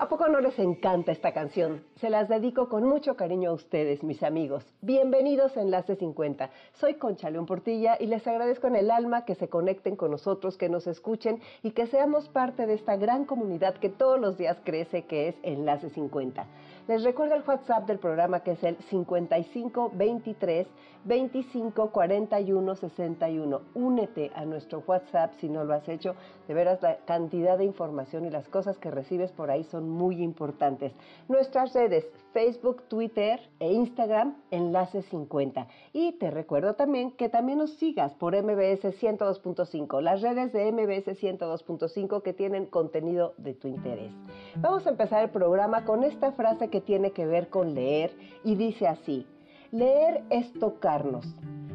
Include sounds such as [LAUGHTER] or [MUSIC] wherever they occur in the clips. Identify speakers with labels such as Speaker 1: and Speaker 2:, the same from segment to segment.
Speaker 1: ¿A poco no les encanta esta canción? Se las dedico con mucho cariño a ustedes, mis amigos. Bienvenidos a Enlace 50. Soy Concha León Portilla y les agradezco en el alma que se conecten con nosotros, que nos escuchen y que seamos parte de esta gran comunidad que todos los días crece, que es Enlace 50. Les recuerdo el WhatsApp del programa que es el 55 23 25 41 61. Únete a nuestro WhatsApp si no lo has hecho. De veras, la cantidad de información y las cosas que recibes por ahí son muy importantes. Nuestras redes, Facebook, Twitter e Instagram, Enlace 50. Y te recuerdo también que también nos sigas por MBS 102.5, las redes de MBS 102.5 que tienen contenido de tu interés. Vamos a empezar el programa con esta frase que tiene que ver con leer y dice así, leer es tocarnos.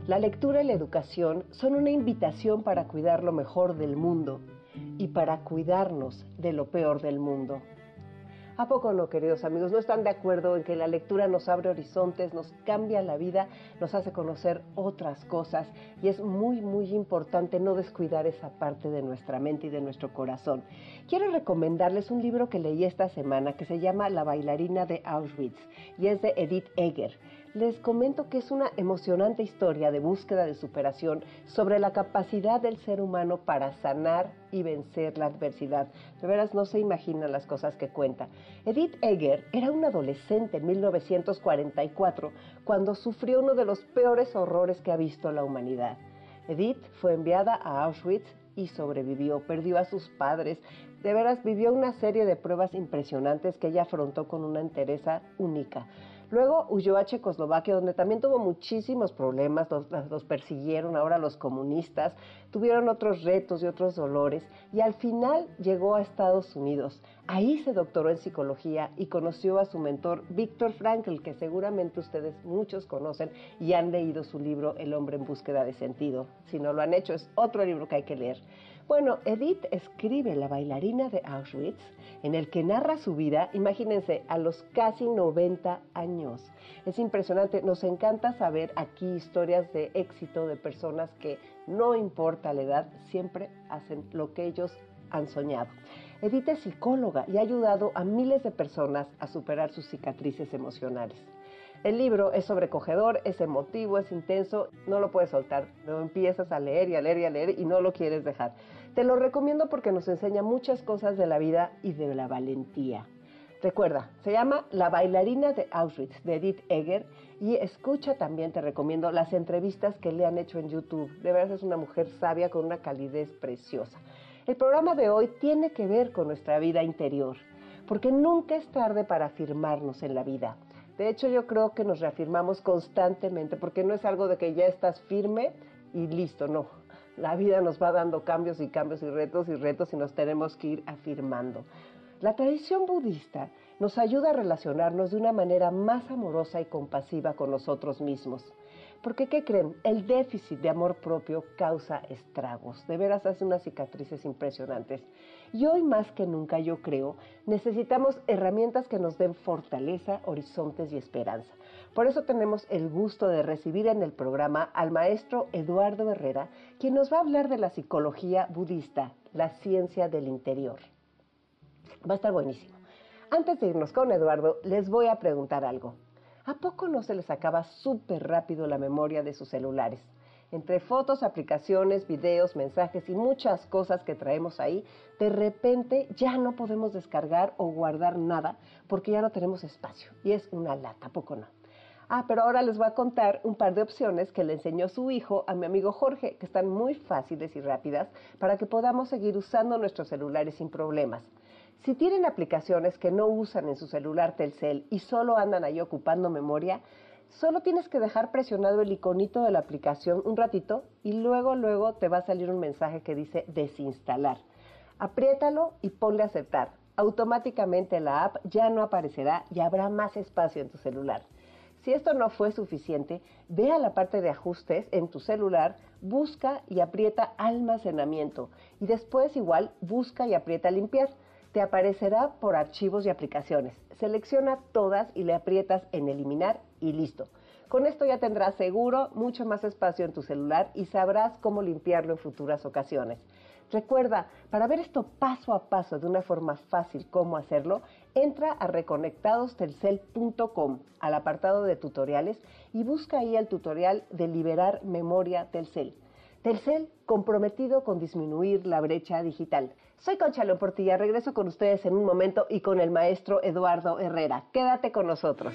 Speaker 1: La lectura y la educación son una invitación para cuidar lo mejor del mundo y para cuidarnos de lo peor del mundo. ¿A poco no, queridos amigos? ¿No están de acuerdo en que la lectura nos abre horizontes, nos cambia la vida, nos hace conocer otras cosas y es muy, muy importante no descuidar esa parte de nuestra mente y de nuestro corazón? Quiero recomendarles un libro que leí esta semana que se llama La bailarina de Auschwitz y es de Edith Egger les comento que es una emocionante historia de búsqueda de superación sobre la capacidad del ser humano para sanar y vencer la adversidad. De veras no se imaginan las cosas que cuenta. Edith Egger era una adolescente en 1944 cuando sufrió uno de los peores horrores que ha visto la humanidad. Edith fue enviada a Auschwitz y sobrevivió, perdió a sus padres. De veras vivió una serie de pruebas impresionantes que ella afrontó con una entereza única. Luego huyó a Checoslovaquia, donde también tuvo muchísimos problemas, los, persiguieron ahora los comunistas, tuvieron otros retos y otros dolores, y al final llegó a Estados Unidos. Ahí se doctoró en psicología y conoció a su mentor Víctor Frankl, que seguramente ustedes muchos conocen y han leído su libro El hombre en búsqueda de sentido. Si no lo han hecho, es otro libro que hay que leer. Bueno, Edith escribe La bailarina de Auschwitz, en el que narra su vida, imagínense, a los casi 90 años. Es impresionante, nos encanta saber aquí historias de éxito de personas que no importa la edad, siempre hacen lo que ellos han soñado. Edith es psicóloga y ha ayudado a miles de personas a superar sus cicatrices emocionales. El libro es sobrecogedor, es emotivo, es intenso, no lo puedes soltar. Lo empiezas a leer y a leer y a leer y no lo quieres dejar. Te lo recomiendo porque nos enseña muchas cosas de la vida y de la valentía. Recuerda, se llama La bailarina de Auschwitz de Edith Egger y escucha también, te recomiendo, las entrevistas que le han hecho en YouTube. De verdad es una mujer sabia con una calidez preciosa. El programa de hoy tiene que ver con nuestra vida interior, porque nunca es tarde para afirmarnos en la vida. De hecho, yo creo que nos reafirmamos constantemente porque no es algo de que ya estás firme y listo, no. La vida nos va dando cambios y cambios y retos y retos y nos tenemos que ir afirmando. La tradición budista nos ayuda a relacionarnos de una manera más amorosa y compasiva con nosotros mismos. Porque, ¿qué creen? El déficit de amor propio causa estragos. De veras hace unas cicatrices impresionantes. Y hoy más que nunca, yo creo, necesitamos herramientas que nos den fortaleza, horizontes y esperanza. Por eso tenemos el gusto de recibir en el programa al maestro Eduardo Herrera, quien nos va a hablar de la psicología budista, la ciencia del interior. Va a estar buenísimo. Antes de irnos con Eduardo, les voy a preguntar algo. ¿A poco no se les acaba súper rápido la memoria de sus celulares? Entre fotos, aplicaciones, videos, mensajes y muchas cosas que traemos ahí, de repente ya no podemos descargar o guardar nada porque ya no tenemos espacio. Y es una lata, poco no? Ah, pero ahora les voy a contar un par de opciones que le enseñó su hijo a mi amigo Jorge, que están muy fáciles y rápidas para que podamos seguir usando nuestros celulares sin problemas. Si tienen aplicaciones que no usan en su celular Telcel y solo andan ahí ocupando memoria, Solo tienes que dejar presionado el iconito de la aplicación un ratito y luego, luego te va a salir un mensaje que dice desinstalar. Apriétalo y ponle aceptar. Automáticamente la app ya no aparecerá y habrá más espacio en tu celular. Si esto no fue suficiente, ve a la parte de ajustes en tu celular, busca y aprieta almacenamiento y después igual busca y aprieta limpiar. Te aparecerá por archivos y aplicaciones. Selecciona todas y le aprietas en eliminar y listo. Con esto ya tendrás seguro mucho más espacio en tu celular y sabrás cómo limpiarlo en futuras ocasiones. Recuerda, para ver esto paso a paso de una forma fácil cómo hacerlo, entra a reconectadostelcel.com al apartado de tutoriales y busca ahí el tutorial de liberar memoria Telcel. Telcel comprometido con disminuir la brecha digital. Soy Conchalo Portilla, regreso con ustedes en un momento y con el maestro Eduardo Herrera. Quédate con nosotros.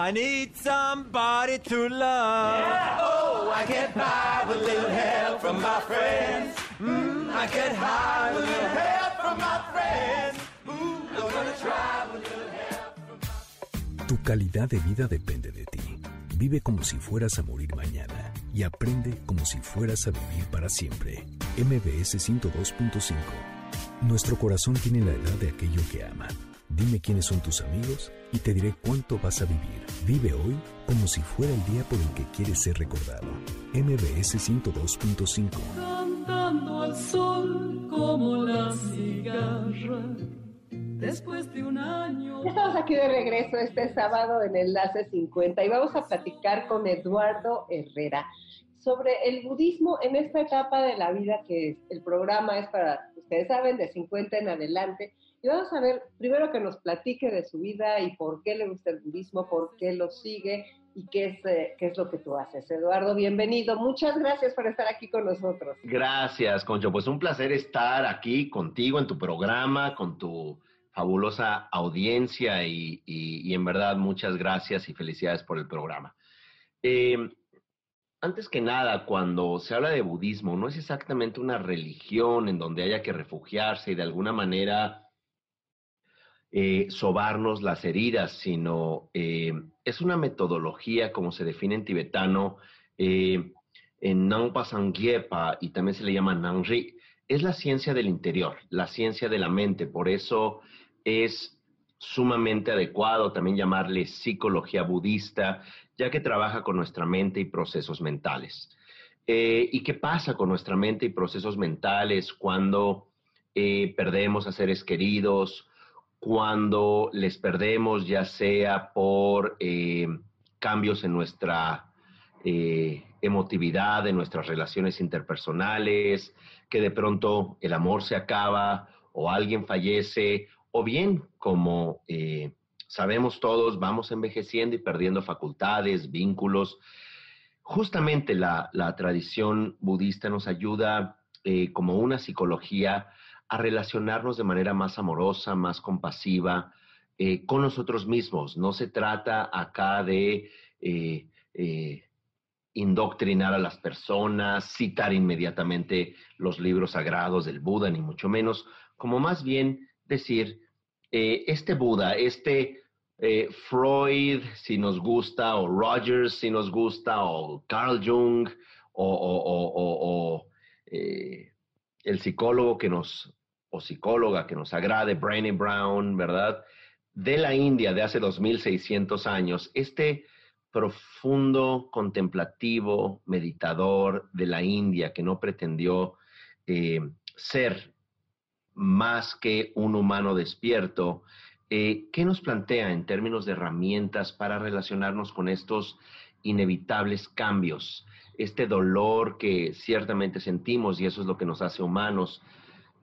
Speaker 1: I need somebody to love. Yeah. Oh, I get by with a little help from my friends. Mm, I get high with a little help from my friends. Ooh, I'm gonna try with a little help from my... Tu calidad de vida depende de ti. Vive como si fueras a morir mañana y aprende como si fueras a vivir para siempre. MBS 102.5. Nuestro corazón tiene la edad de aquello que ama Dime quiénes son tus amigos y te diré cuánto vas a vivir. Vive hoy como si fuera el día por el que quieres ser recordado. MBS 102.5. Cantando al sol como la cigarra. Después de un año. Estamos aquí de regreso este sábado en Enlace 50 y vamos a platicar con Eduardo Herrera sobre el budismo en esta etapa de la vida que el programa es para, ustedes saben, de 50 en adelante y vamos a ver, primero que nos platique de su vida y por qué le gusta el budismo, por qué lo sigue y qué es, eh, qué es lo que tú haces. Eduardo, bienvenido. Muchas gracias por estar aquí con nosotros.
Speaker 2: Gracias, Concho. Pues un placer estar aquí contigo en tu programa, con tu fabulosa audiencia y, en verdad muchas gracias y felicidades por el programa. Eh, antes que nada, cuando se habla de budismo, no es exactamente una religión en donde haya que refugiarse y de alguna manera eh, sobarnos las heridas, sino eh, es una metodología, como se define en tibetano, en Nangpa Sangyepa y también se le llama Nangri, es la ciencia del interior, la ciencia de la mente, por eso es sumamente adecuado también llamarle psicología budista, ya que trabaja con nuestra mente y procesos mentales. ¿Y qué pasa con nuestra mente y procesos mentales cuando perdemos a seres queridos cuando les perdemos, ya sea por eh, cambios en nuestra eh, emotividad, en nuestras relaciones interpersonales, que de pronto el amor se acaba o alguien fallece, o bien como eh, sabemos todos, vamos envejeciendo y perdiendo facultades, vínculos. Justamente la, la tradición budista nos ayuda como una psicología a relacionarnos de manera más amorosa, más compasiva eh, con nosotros mismos. No se trata acá de eh, eh, indoctrinar a las personas, citar inmediatamente los libros sagrados del Buda, ni mucho menos, como más bien decir, este Buda, este Freud, si nos gusta, o Rogers, si nos gusta, o Carl Jung, o, el psicólogo que nos o psicóloga que nos agrade, Brainy Brown, ¿verdad? De la India de hace 2600 años, este profundo contemplativo, meditador de la India que no pretendió eh, ser más que un humano despierto, eh, ¿qué nos plantea en términos de herramientas para relacionarnos con estos inevitables cambios? Este dolor que ciertamente sentimos y eso es lo que nos hace humanos,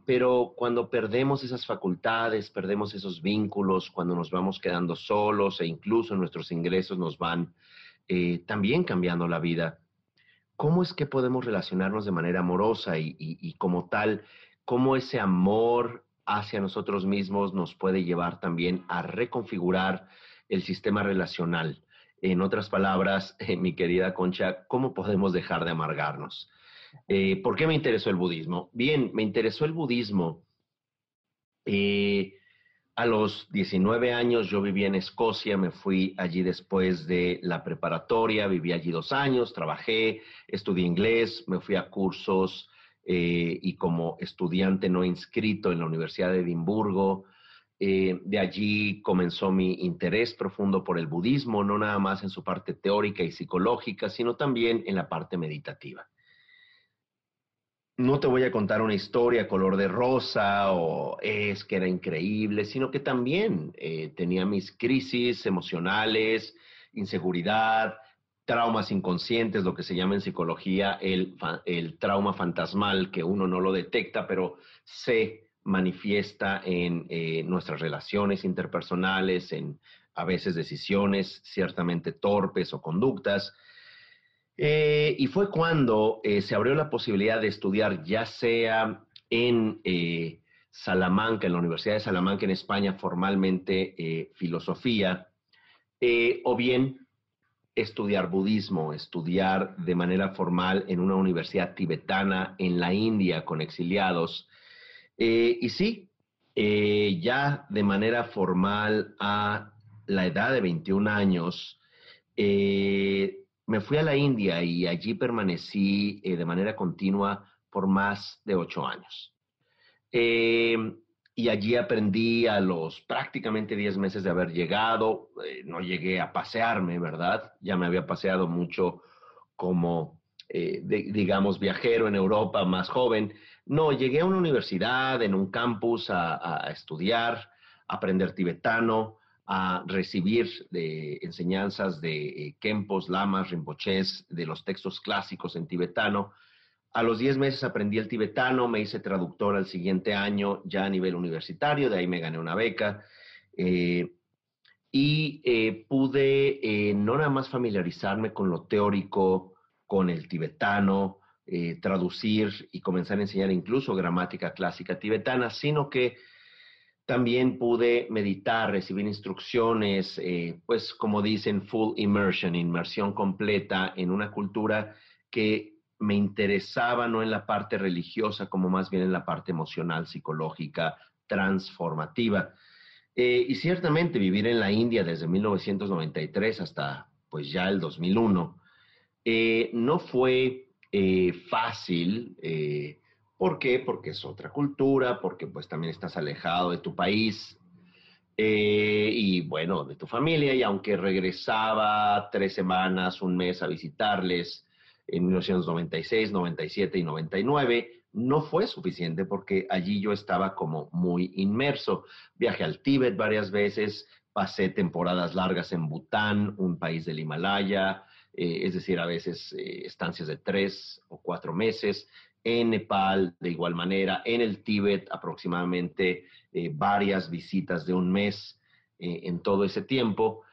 Speaker 2: pero cuando perdemos esas facultades, perdemos esos vínculos, cuando nos vamos quedando solos e incluso nuestros ingresos nos van eh, también cambiando la vida, ¿cómo es que podemos relacionarnos de manera amorosa y, como tal, cómo ese amor hacia nosotros mismos nos puede llevar también a reconfigurar el sistema relacional? En otras palabras, [LAUGHS] mi querida Concha, ¿cómo podemos dejar de amargarnos? Eh, ¿Por qué me interesó el budismo? Bien, me interesó el budismo eh, A los 19 años yo viví en Escocia, me fui allí después de la preparatoria, viví allí dos años, trabajé, estudié inglés, me fui a cursos eh, y como estudiante no inscrito en la Universidad de Edimburgo. Eh, de allí comenzó mi interés profundo por el budismo, no nada más en su parte teórica y psicológica, sino también en la parte meditativa no te voy a contar una historia color de rosa o es que era increíble, sino que también eh, tenía mis crisis emocionales, inseguridad, traumas inconscientes, lo que se llama en psicología el, trauma fantasmal, que uno no lo detecta, pero se manifiesta en eh, nuestras relaciones interpersonales, en a veces decisiones ciertamente torpes o conductas. Eh, y fue cuando eh, se abrió la posibilidad de estudiar ya sea en Salamanca, en la Universidad de Salamanca en España, formalmente filosofía, o bien estudiar budismo, estudiar de manera formal en una universidad tibetana en la India con exiliados. y sí, ya de manera formal a la edad de 21 años, me fui a la India y allí permanecí eh, de manera continua por más de ocho años. Y allí aprendí a los prácticamente diez meses de haber llegado, eh, no llegué a pasearme, ¿verdad? Ya me había paseado mucho como, eh, digamos, viajero en Europa, más joven. No, llegué a una universidad, en un campus, a, estudiar, a aprender tibetano, a recibir enseñanzas de eh, Kempos, Lamas, Rinpoches, de los textos clásicos en tibetano. A los 10 meses aprendí el tibetano, me hice traductor al siguiente año ya a nivel universitario, de ahí me gané una beca. Eh, y eh, pude no nada más familiarizarme con lo teórico, con el tibetano, traducir y comenzar a enseñar incluso gramática clásica tibetana, sino que también pude meditar, recibir instrucciones, eh, pues como dicen, full immersion, inmersión completa en una cultura que me interesaba no en la parte religiosa, como más bien en la parte emocional, psicológica, transformativa. Eh, y ciertamente vivir en la India desde 1993 hasta pues ya el 2001 eh, no fue fácil ¿Por qué? Porque es otra cultura, porque pues también estás alejado de tu país eh, y bueno, de tu familia. Y aunque regresaba tres semanas, un mes a visitarles en 1996, 97 y 99, no fue suficiente porque allí yo estaba como muy inmerso. Viajé al Tíbet varias veces, pasé temporadas largas en Bután, un país del Himalaya, eh, es decir, a veces eh, estancias de tres o cuatro meses en Nepal de igual manera, en el Tíbet aproximadamente eh, varias visitas de un mes eh, en todo ese tiempo.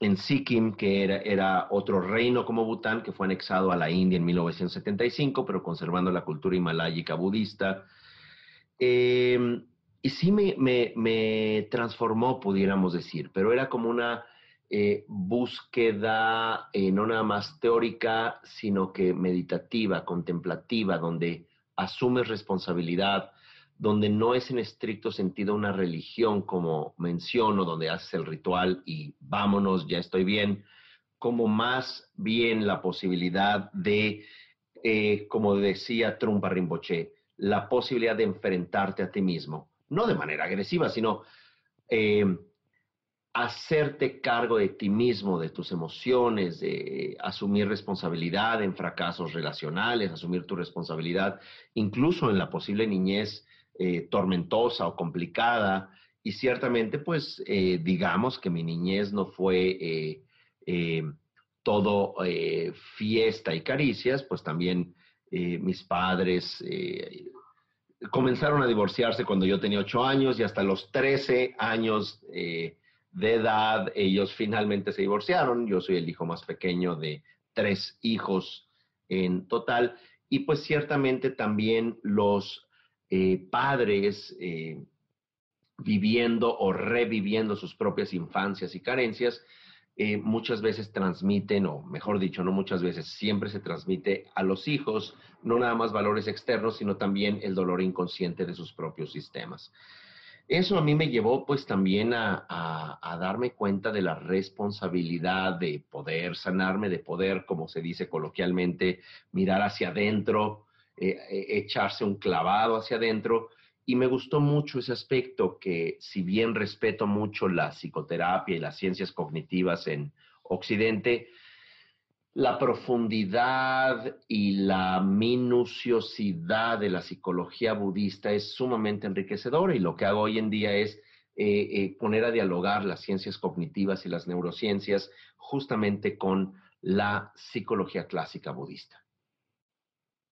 Speaker 2: En Sikkim, que era, era, otro reino como Bután, que fue anexado a la India en 1975, pero conservando la cultura himaláyica budista. Em, y sí me, me, me, transformó, pudiéramos decir, pero era como una eh, búsqueda eh, no nada más teórica, sino que meditativa, contemplativa, donde asumes responsabilidad, donde no es en estricto sentido una religión como menciono, donde haces el ritual y vámonos, ya estoy bien, como más bien la posibilidad de, eh, como decía Trumpa Rinpoche, la posibilidad de enfrentarte a ti mismo, no de manera agresiva, sino hacerte cargo de ti mismo, de tus emociones, de asumir responsabilidad en fracasos relacionales, asumir tu responsabilidad incluso en la posible niñez eh, tormentosa o complicada. Y ciertamente, pues, eh, digamos que mi niñez no fue eh, todo fiesta y caricias, pues también mis padres comenzaron a divorciarse cuando yo tenía ocho años y hasta los trece años de edad, ellos finalmente se divorciaron. Yo soy el hijo más pequeño de tres hijos en total. Y pues ciertamente también los eh, padres eh, viviendo o reviviendo sus propias infancias y carencias, eh, muchas veces transmiten, o mejor dicho, no muchas veces, siempre se transmite a los hijos, no nada más valores externos, sino también el dolor inconsciente de sus propios sistemas. eso a mí me llevó pues también a, darme cuenta de la responsabilidad de poder sanarme, de poder, como se dice coloquialmente, mirar hacia adentro, eh, eh, echarse un clavado hacia adentro. Y me gustó mucho ese aspecto que si bien respeto mucho la psicoterapia y las ciencias cognitivas en Occidente, la profundidad y la minuciosidad de la psicología budista es sumamente enriquecedora y lo que hago hoy en día es eh, poner a dialogar las ciencias cognitivas y las neurociencias justamente con la psicología clásica budista.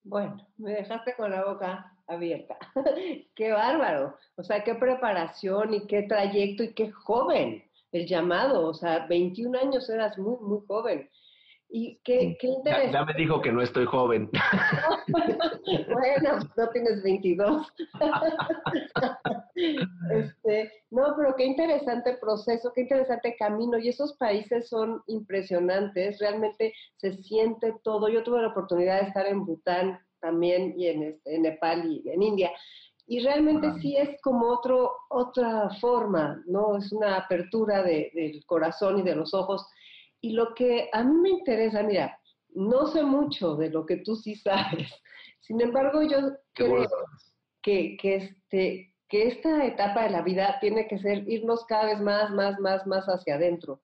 Speaker 1: Bueno, me dejaste con la boca abierta. [LAUGHS] qué bárbaro. O sea, qué preparación y qué trayecto y qué joven el llamado. O sea, 21 años eras muy, muy joven. Y qué, qué interesante.
Speaker 2: Ya, me dijo que no estoy joven. [LAUGHS]
Speaker 1: bueno, no tienes 22. [LAUGHS] este, no, pero qué interesante proceso, qué interesante camino. Y esos países son impresionantes, realmente se siente todo. Yo tuve la oportunidad de estar en Bután también y en, este, en Nepal y en India. Y realmente sí es como otro, otra forma, ¿no? Es una apertura de, del corazón y de los ojos y lo que a mí me interesa, mira, no sé mucho de lo que tú sí sabes. [LAUGHS] Sin embargo, yo creo que, que, este, que esta etapa de la vida tiene que ser irnos cada vez más, más, más, más hacia adentro.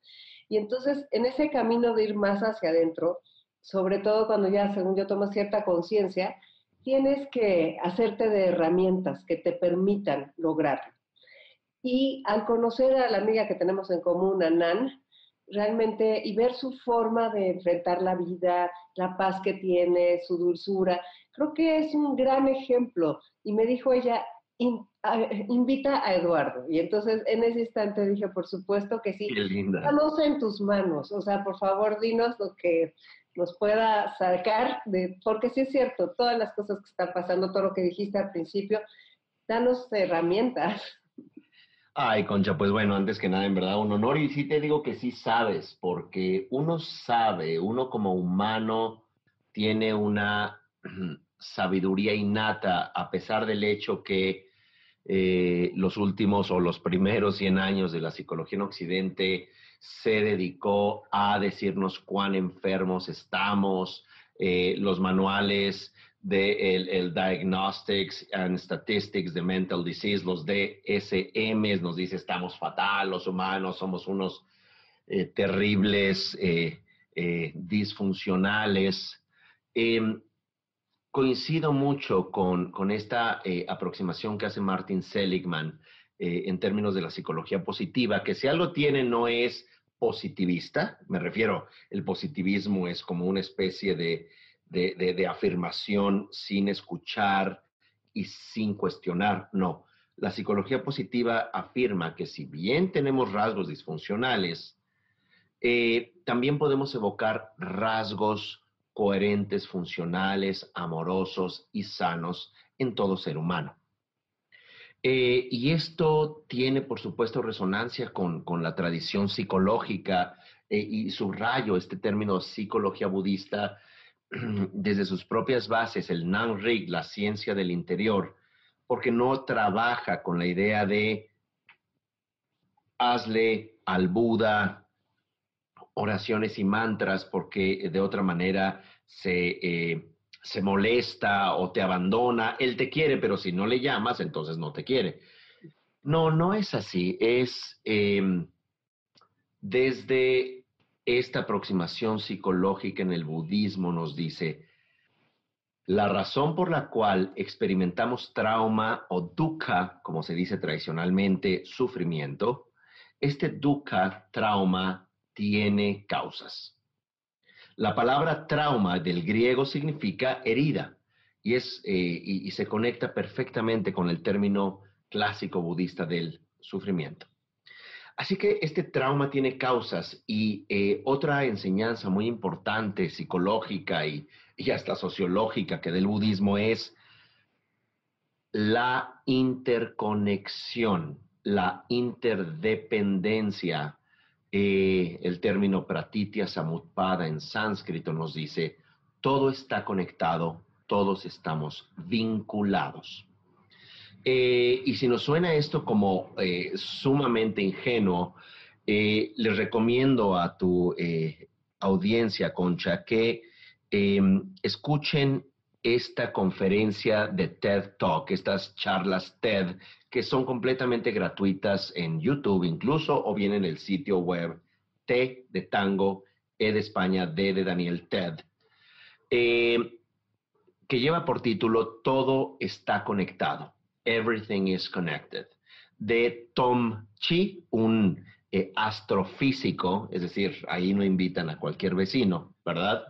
Speaker 1: Y entonces, en ese camino de ir más hacia adentro, sobre todo cuando ya, según yo, tomas cierta conciencia, tienes que hacerte de herramientas que te permitan lograrlo. Y al conocer a la amiga que tenemos en común, a Nan, realmente y ver su forma de enfrentar la vida, la paz que tiene, su dulzura. Creo que es un gran ejemplo. Y me dijo ella, invita a Eduardo. Y entonces en ese instante dije, por supuesto que sí.
Speaker 2: Qué linda.
Speaker 1: Estamos en tus manos. O sea, por favor, dinos lo que nos pueda sacar de, porque sí es cierto, todas las cosas que están pasando, todo lo que dijiste al principio, danos herramientas.
Speaker 2: Ay, Concha, pues bueno, antes que nada, en verdad, un honor. Y sí te digo que sí sabes, porque uno sabe, uno como humano tiene una [CLEARS THROAT] sabiduría innata, a pesar del hecho que eh, los últimos o los primeros 100 años de la psicología en Occidente se dedicó a decirnos cuán enfermos estamos, eh, los manuales de el, Diagnostics and Statistics de Mental Disease, los DSM, nos dice estamos fatal, los humanos somos unos eh, terribles, eh, eh, disfuncionales. Em, coincido mucho con, con esta aproximación que hace Martin Seligman en términos de la psicología positiva, que si algo tiene no es positivista, me refiero, el positivismo es como una especie de de, afirmación sin escuchar y sin cuestionar. No, la psicología positiva afirma que si bien tenemos rasgos disfuncionales, eh, también podemos evocar rasgos coherentes, funcionales, amorosos y sanos en todo ser humano. Eh, y esto tiene, por supuesto, resonancia con, la tradición psicológica eh, y subrayo este término psicología budista [CLEARS THROAT] desde sus propias bases el Nan-Rig, la ciencia del interior, porque no trabaja con la idea de hazle al Buda oraciones y mantras porque de otra manera se, eh, se molesta o te abandona. Él te quiere, pero si no le llamas, entonces no te quiere. No, no es así. Es em, desde esta aproximación psicológica en el budismo nos dice, la razón por la cual experimentamos trauma o dukkha, como se dice tradicionalmente, sufrimiento, este dukkha, trauma, tiene causas. La palabra trauma del griego significa herida y, es, eh, y se conecta perfectamente con el término clásico budista del sufrimiento. Así que este trauma tiene causas y eh, otra enseñanza muy importante, psicológica y, hasta sociológica que del budismo es la interconexión, la interdependencia. Eh, el término pratitya samutpada en sánscrito nos dice, todo está conectado, todos estamos vinculados. Eh, y si nos suena esto como eh, sumamente ingenuo, eh, les recomiendo a tu audiencia, Concha, que em, escuchen esta conferencia de TED Talk, estas charlas TED, que son completamente gratuitas en YouTube incluso, o bien en el sitio web T de Tango, E de España, D de Daniel TED, que lleva por título Todo está conectado, Everything is Connected, de Tom Chi, un eh, astrofísico, es decir, ahí no invitan a cualquier vecino, ¿verdad?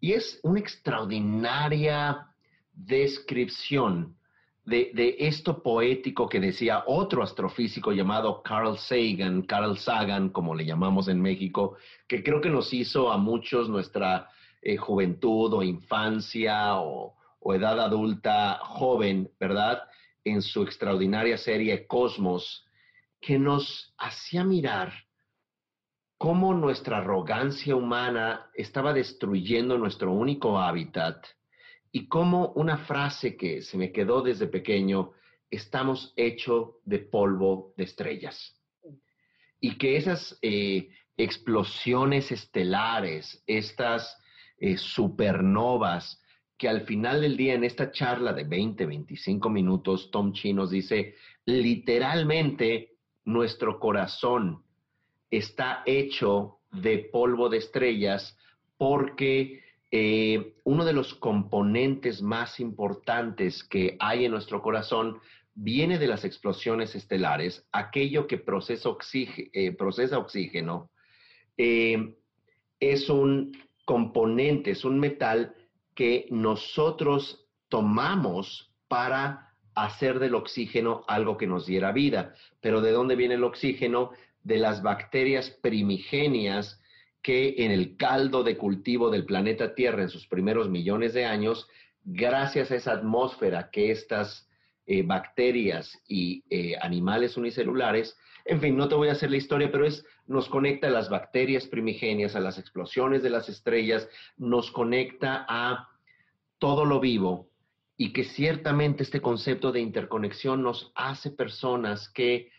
Speaker 2: Y es una extraordinaria descripción de, esto poético que decía otro astrofísico llamado Carl Sagan, Carl Sagan, como le llamamos en México, que creo que nos hizo a muchos nuestra eh, juventud o infancia o edad adulta joven, ¿verdad? En su extraordinaria serie Cosmos, que nos hacía mirar cómo nuestra arrogancia humana estaba destruyendo nuestro único hábitat y cómo una frase que se me quedó desde pequeño, estamos hechos de polvo de estrellas. Y que esas eh, explosiones estelares, estas eh, supernovas, que al final del día en esta charla de 20, 25 minutos, Tom Chi nos dice, literalmente nuestro corazón, está hecho de polvo de estrellas porque eh, uno de los componentes más importantes que hay en nuestro corazón viene de las explosiones estelares, aquello que procesa, eh, oxígeno, eh, es un componente, es un metal que nosotros tomamos para hacer del oxígeno algo que nos diera vida. Pero ¿de dónde viene el oxígeno? de las bacterias primigenias que en el caldo de cultivo del planeta Tierra en sus primeros millones de años, gracias a esa atmósfera que estas eh, bacterias y eh, animales unicelulares, en fin, no te voy a hacer la historia, pero es, nos conecta a las bacterias primigenias, a las explosiones de las estrellas, nos conecta a todo lo vivo y que ciertamente este concepto de interconexión nos hace personas que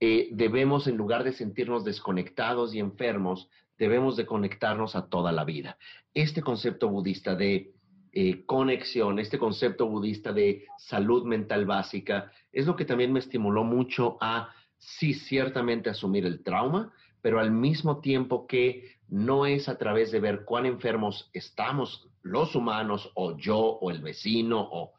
Speaker 2: eh, debemos, en lugar de sentirnos desconectados y enfermos, debemos de conectarnos a toda la vida. Este concepto budista de eh, conexión, este concepto budista de salud mental básica, es lo que también me estimuló mucho a, sí, ciertamente asumir el trauma, pero al mismo tiempo que no es a través de ver cuán enfermos estamos los humanos o yo o el vecino o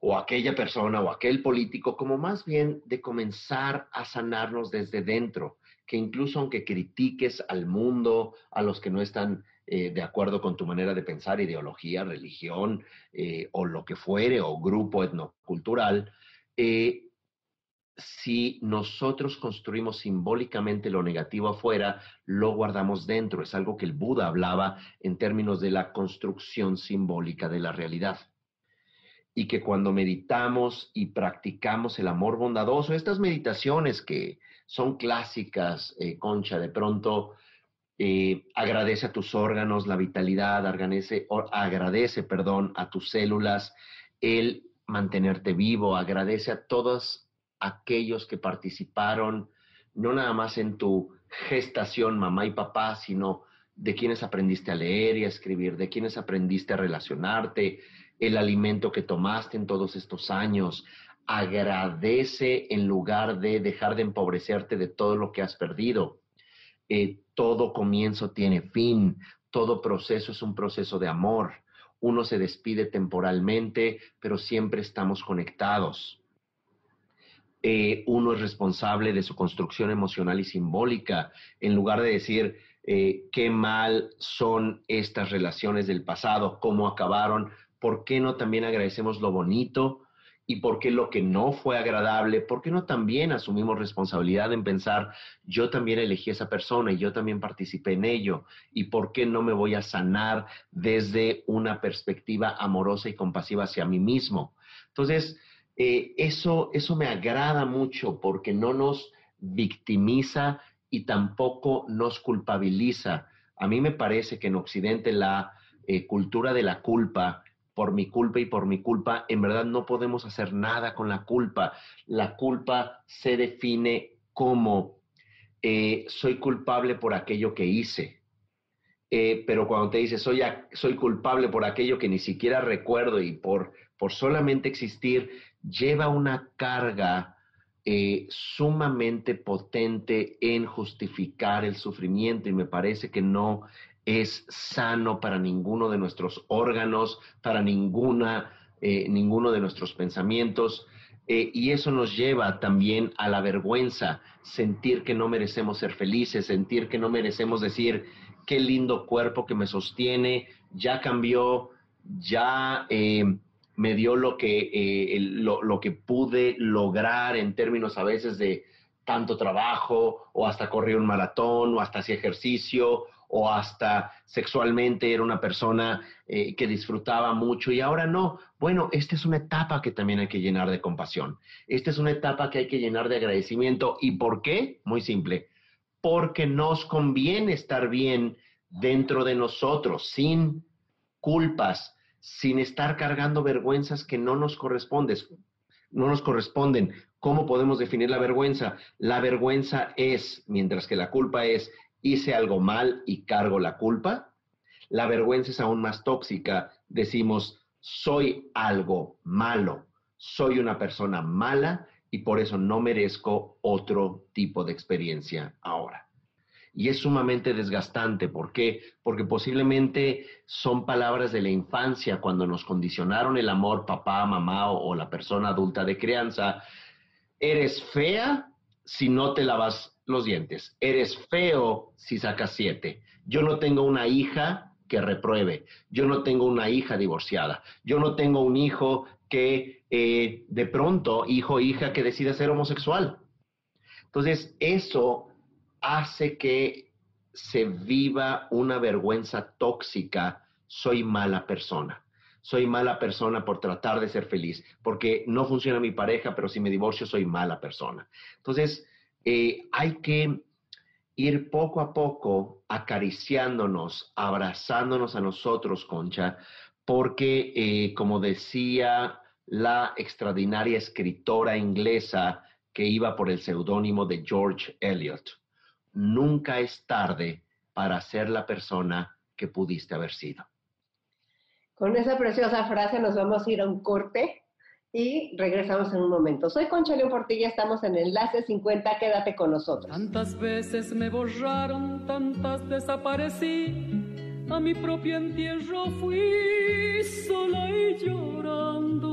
Speaker 2: o aquella persona o aquel político, como más bien de comenzar a sanarnos desde dentro, que incluso aunque critiques al mundo, a los que no están eh, de acuerdo con tu manera de pensar, ideología, religión eh, o lo que fuere, o grupo etnocultural, eh, si nosotros construimos simbólicamente lo negativo afuera, lo guardamos dentro. Es algo que el Buda hablaba en términos de la construcción simbólica de la realidad y que cuando meditamos y practicamos el amor bondadoso, estas meditaciones que son clásicas, eh, Concha, de pronto eh, agradece a tus órganos la vitalidad, agradece, agradece, perdón, a tus células el mantenerte vivo, agradece a todos aquellos que participaron, no nada más en tu gestación, mamá y papá, sino de quienes aprendiste a leer y a escribir, de quienes aprendiste a relacionarte, el alimento que tomaste en todos estos años. Agradece en lugar de dejar de empobrecerte de todo lo que has perdido. Eh, todo comienzo tiene fin, todo proceso es un proceso de amor. Uno se despide temporalmente, pero siempre estamos conectados. Eh, uno es responsable de su construcción emocional y simbólica, en lugar de decir eh, qué mal son estas relaciones del pasado, cómo acabaron, ¿por qué no también agradecemos lo bonito? ¿Y por qué lo que no fue agradable? ¿Por qué no también asumimos responsabilidad en pensar, yo también elegí esa persona y yo también participé en ello? ¿Y por qué no me voy a sanar desde una perspectiva amorosa y compasiva hacia mí mismo? Entonces, eh, eso, eso me agrada mucho porque no nos victimiza y tampoco nos culpabiliza. A mí me parece que en Occidente la eh, cultura de la culpa por mi culpa y por mi culpa, en verdad no podemos hacer nada con la culpa. La culpa se define como eh, soy culpable por aquello que hice. Eh, pero cuando te dice soy, culpable por aquello que ni siquiera recuerdo y por, por solamente existir, lleva una carga eh, sumamente potente en justificar el sufrimiento y me parece que no es sano para ninguno de nuestros órganos, para ninguna, eh, ninguno de nuestros pensamientos. Y eso nos lleva también a la vergüenza, sentir que no merecemos ser felices, sentir que no merecemos decir, qué lindo cuerpo que me sostiene, ya cambió, ya eh, me dio lo que, lo, lo que pude lograr en términos a veces de tanto trabajo, o hasta corrí un maratón, o hasta hacía ejercicio, o hasta sexualmente era una persona eh, que disfrutaba mucho y ahora no. Bueno, esta es una etapa que también hay que llenar de compasión. Esta es una etapa que hay que llenar de agradecimiento. ¿Y por qué? Muy simple. Porque nos conviene estar bien dentro de nosotros, sin culpas, sin estar cargando vergüenzas que no nos corresponden. No nos corresponden. ¿Cómo podemos definir la vergüenza? La vergüenza es, mientras que la culpa es hice algo mal y cargo la culpa. La vergüenza es aún más tóxica. Decimos, soy algo malo, soy una persona mala y por eso no merezco otro tipo de experiencia ahora. Y es sumamente desgastante. ¿Por qué? Porque posiblemente son palabras de la infancia cuando nos condicionaron el amor papá, mamá o, o la persona adulta de crianza. Eres fea si no te lavas los dientes. Eres feo si sacas siete. Yo no tengo una hija que repruebe. Yo no tengo una hija divorciada. Yo no tengo un hijo que eh, de pronto, hijo o hija, que decida ser homosexual. Entonces, eso hace que se viva una vergüenza tóxica. Soy mala persona. Soy mala persona por tratar de ser feliz, porque no funciona mi pareja, pero si me divorcio soy mala persona. Entonces, eh, hay que ir poco a poco acariciándonos, abrazándonos a nosotros, Concha, porque, eh, como decía la extraordinaria escritora inglesa que iba por el seudónimo de George Eliot, nunca es tarde para ser la persona que pudiste haber sido.
Speaker 1: Con esa preciosa frase nos vamos a ir a un corte y regresamos en un momento. Soy Concha León Portilla, estamos en Enlace 50, quédate con nosotros.
Speaker 3: Tantas veces me borraron, tantas desaparecí, a mi propio entierro fui sola y llorando.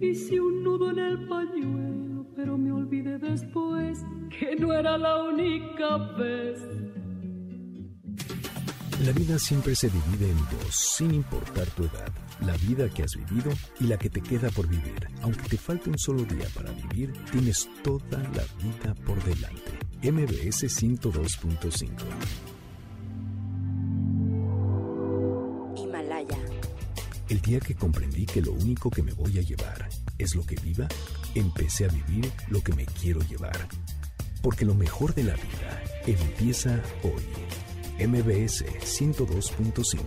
Speaker 3: Hice un nudo en el pañuelo, pero me olvidé después que no era la única vez
Speaker 4: la vida siempre se divide en dos, sin importar tu edad. La vida que has vivido y la que te queda por vivir. Aunque te falte un solo día para vivir, tienes toda la vida por delante. MBS 102.5
Speaker 5: Himalaya.
Speaker 4: El día que comprendí que lo único que me voy a llevar es lo que viva, empecé a vivir lo que me quiero llevar. Porque lo mejor de la vida empieza hoy. MBS 102.5.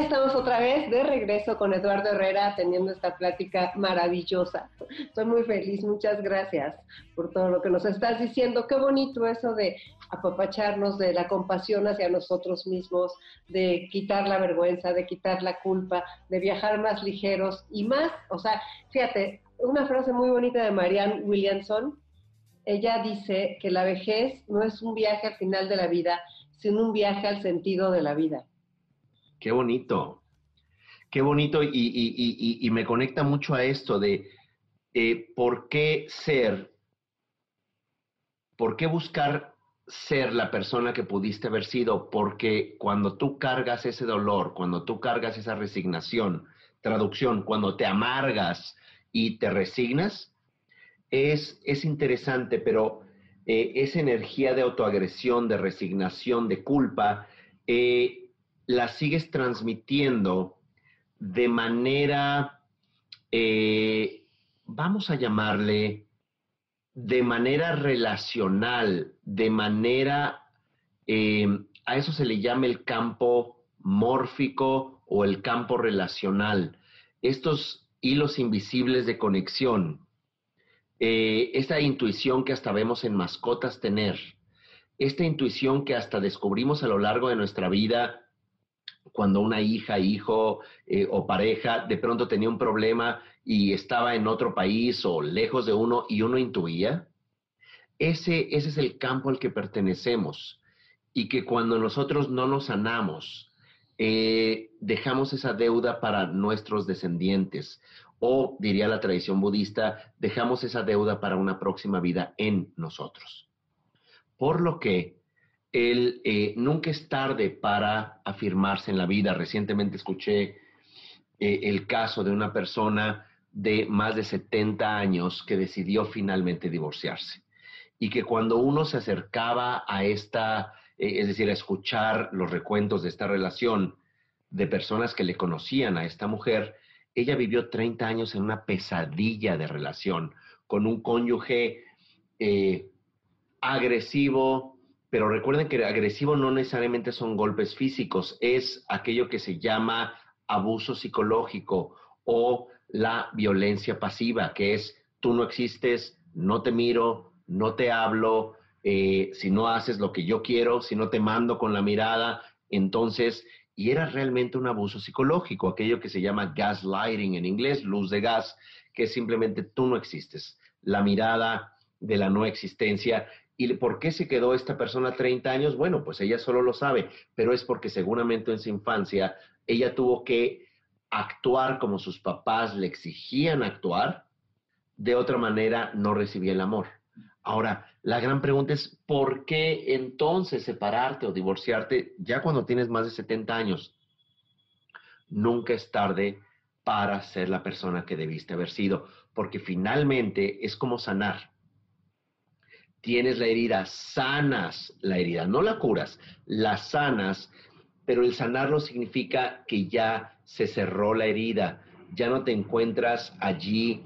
Speaker 1: Estamos otra vez de regreso con Eduardo Herrera teniendo esta plática maravillosa. Estoy muy feliz, muchas gracias por todo lo que nos estás diciendo. Qué bonito eso de apapacharnos, de la compasión hacia nosotros mismos, de quitar la vergüenza, de quitar la culpa, de viajar más ligeros y más, o sea, fíjate, una frase muy bonita de Marianne Williamson. Ella dice que la vejez no es un viaje al final de la vida, sino un viaje al sentido de la vida.
Speaker 2: Qué bonito, qué bonito y, me conecta mucho a esto de eh, por qué ser, por qué buscar ser la persona que pudiste haber sido, porque cuando tú cargas ese dolor, cuando tú cargas esa resignación, traducción, cuando te amargas, y te resignas, es, es interesante, pero eh, esa energía de autoagresión, de resignación, de culpa, eh, la sigues transmitiendo de manera, eh, vamos a llamarle, de manera relacional, de manera, eh, a eso se le llama el campo mórfico o el campo relacional. Estos hilos invisibles de conexión, eh, esta intuición que hasta vemos en mascotas tener, esta intuición que hasta descubrimos a lo largo de nuestra vida cuando una hija, hijo eh, o pareja de pronto tenía un problema y estaba en otro país o lejos de uno y uno intuía, ese, ese es el campo al que pertenecemos y que cuando nosotros no nos sanamos, eh, dejamos esa deuda para nuestros descendientes o, diría la tradición budista, dejamos esa deuda para una próxima vida en nosotros. Por lo que el, eh, nunca es tarde para afirmarse en la vida. Recientemente escuché eh, el caso de una persona de más de 70 años que decidió finalmente divorciarse y que cuando uno se acercaba a esta, eh, es decir, a escuchar los recuentos de esta relación de personas que le conocían a esta mujer, ella vivió 30 años en una pesadilla de relación con un cónyuge agresivo, pero recuerden que agresivo no necesariamente son golpes físicos, es aquello que se llama abuso psicológico o la violencia pasiva, que es tú no existes, no te miro, no te hablo, eh, si no haces lo que yo quiero, si no te mando con la mirada, entonces, y era realmente un abuso psicológico, aquello que se llama gaslighting en inglés, luz de gas, que es simplemente tú no existes, la mirada de la no existencia ¿Y por qué se quedó esta persona 30 años? Bueno, pues ella solo lo sabe, pero es porque seguramente en su infancia ella tuvo que actuar como sus papás le exigían actuar, de otra manera no recibía el amor. Ahora, la gran pregunta es, ¿por qué entonces separarte o divorciarte ya cuando tienes más de 70 años? Nunca es tarde para ser la persona que debiste haber sido, porque finalmente es como sanar tienes la herida, sanas la herida, no la curas, la sanas, pero el sanarlo significa que ya se cerró la herida, ya no te encuentras allí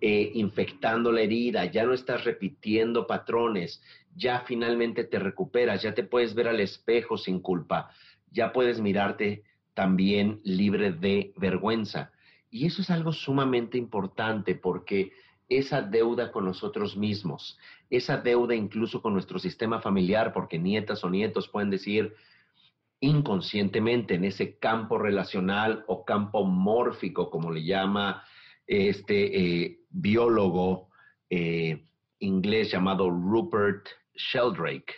Speaker 2: eh, infectando la herida, ya no estás repitiendo patrones, ya finalmente te recuperas, ya te puedes ver al espejo sin culpa, ya puedes mirarte también libre de vergüenza. Y eso es algo sumamente importante porque esa deuda con nosotros mismos, esa deuda incluso con nuestro sistema familiar, porque nietas o nietos pueden decir inconscientemente en ese campo relacional o campo mórfico, como le llama este eh, biólogo eh, inglés llamado Rupert Sheldrake.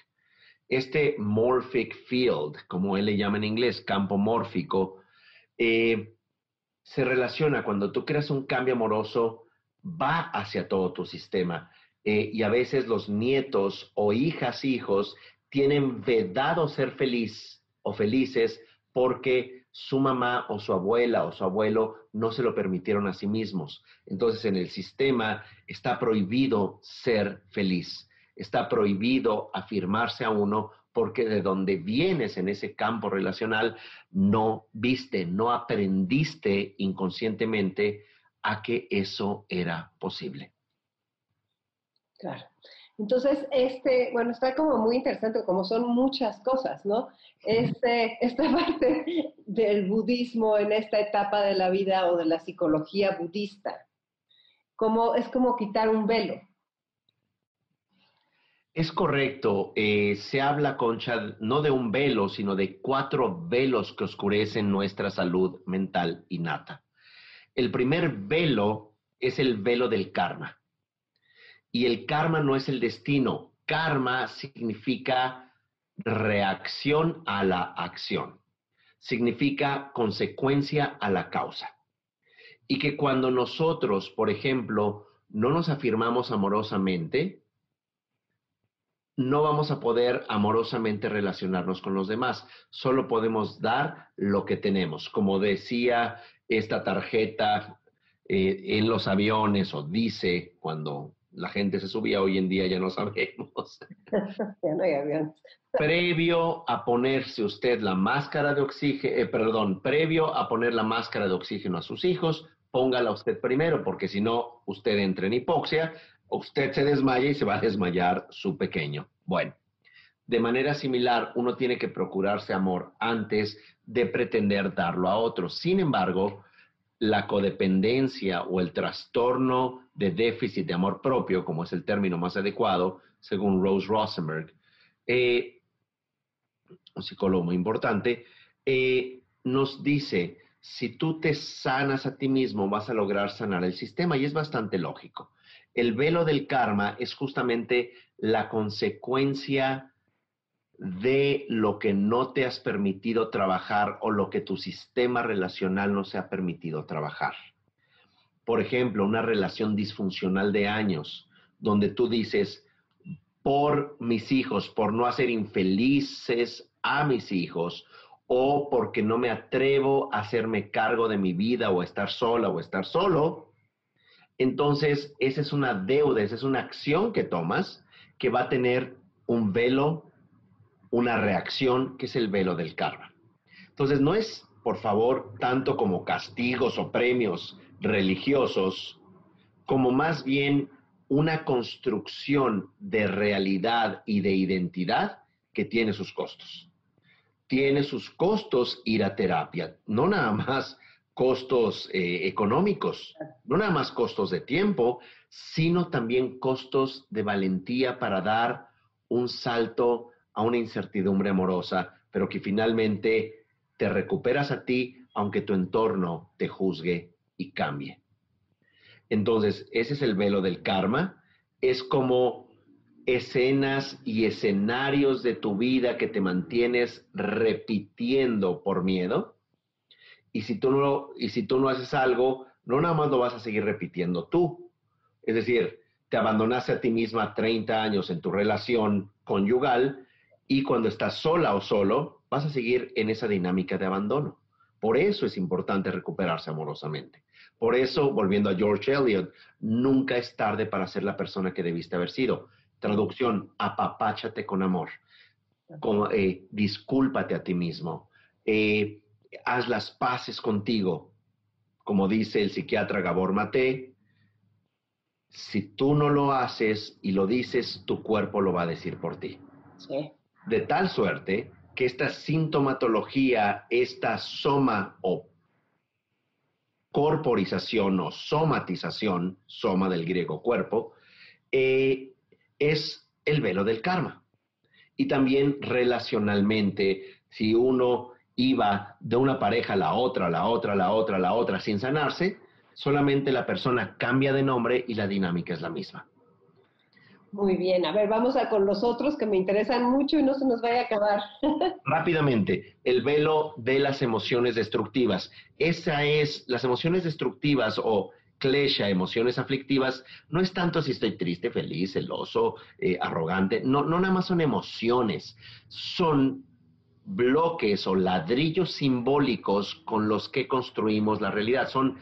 Speaker 2: Este morphic field, como él le llama en inglés, campo mórfico, eh, se relaciona cuando tú creas un cambio amoroso, va hacia todo tu sistema. Eh, y a veces los nietos o hijas, hijos, tienen vedado ser feliz o felices porque su mamá o su abuela o su abuelo no se lo permitieron a sí mismos. Entonces en el sistema está prohibido ser feliz, está prohibido afirmarse a uno porque de donde vienes en ese campo relacional no viste, no aprendiste inconscientemente a que eso era posible.
Speaker 1: Claro. Entonces, este, bueno, está como muy interesante, como son muchas cosas, ¿no? Este, [LAUGHS] esta parte del budismo en esta etapa de la vida o de la psicología budista, como, es como quitar un velo.
Speaker 2: Es correcto. Eh, se habla, Concha, no de un velo, sino de cuatro velos que oscurecen nuestra salud mental innata. El primer velo es el velo del karma. Y el karma no es el destino. Karma significa reacción a la acción. Significa consecuencia a la causa. Y que cuando nosotros, por ejemplo, no nos afirmamos amorosamente, no vamos a poder amorosamente relacionarnos con los demás. Solo podemos dar lo que tenemos. Como decía esta tarjeta eh, en los aviones o dice cuando la gente se subía, hoy en día ya no sabemos. [LAUGHS]
Speaker 1: ya no hay
Speaker 2: previo a ponerse usted la máscara de oxígeno, eh, perdón, previo a poner la máscara de oxígeno a sus hijos, póngala usted primero, porque si no, usted entra en hipoxia usted se desmaya y se va a desmayar su pequeño. Bueno, de manera similar, uno tiene que procurarse amor antes de pretender darlo a otros. Sin embargo, la codependencia o el trastorno de déficit de amor propio, como es el término más adecuado, según Rose Rosenberg, eh, un psicólogo muy importante, eh, nos dice, si tú te sanas a ti mismo, vas a lograr sanar el sistema y es bastante lógico. El velo del karma es justamente la consecuencia de lo que no te has permitido trabajar o lo que tu sistema relacional no se ha permitido trabajar. Por ejemplo, una relación disfuncional de años, donde tú dices, por mis hijos, por no hacer infelices a mis hijos, o porque no me atrevo a hacerme cargo de mi vida o estar sola o estar solo, entonces esa es una deuda, esa es una acción que tomas que va a tener un velo una reacción que es el velo del karma. Entonces, no es, por favor, tanto como castigos o premios religiosos, como más bien una construcción de realidad y de identidad que tiene sus costos. Tiene sus costos ir a terapia, no nada más costos eh, económicos, no nada más costos de tiempo, sino también costos de valentía para dar un salto a una incertidumbre amorosa, pero que finalmente te recuperas a ti aunque tu entorno te juzgue y cambie. Entonces, ese es el velo del karma. Es como escenas y escenarios de tu vida que te mantienes repitiendo por miedo. Y si tú no, y si tú no haces algo, no nada más lo vas a seguir repitiendo tú. Es decir, te abandonaste a ti misma 30 años en tu relación conyugal y cuando estás sola o solo, vas a seguir en esa dinámica de abandono. Por eso es importante recuperarse amorosamente. Por eso, volviendo a George Eliot, nunca es tarde para ser la persona que debiste haber sido. Traducción, apapáchate con amor. Eh, discúlpate a ti mismo. Eh, haz las paces contigo. Como dice el psiquiatra Gabor Mate, si tú no lo haces y lo dices, tu cuerpo lo va a decir por ti. Sí de tal suerte que esta sintomatología, esta soma o corporización o somatización, soma del griego cuerpo, eh, es el velo del karma. Y también relacionalmente, si uno iba de una pareja a la otra, a la otra, a la otra, a la otra, sin sanarse, solamente la persona cambia de nombre y la dinámica es la misma.
Speaker 1: Muy bien, a ver, vamos a con los otros que me interesan mucho y no se nos vaya a acabar. [LAUGHS]
Speaker 2: Rápidamente, el velo de las emociones destructivas. Esa es, las emociones destructivas o klesha, emociones aflictivas, no es tanto si estoy triste, feliz, celoso, eh, arrogante, no, no nada más son emociones, son bloques o ladrillos simbólicos con los que construimos la realidad, son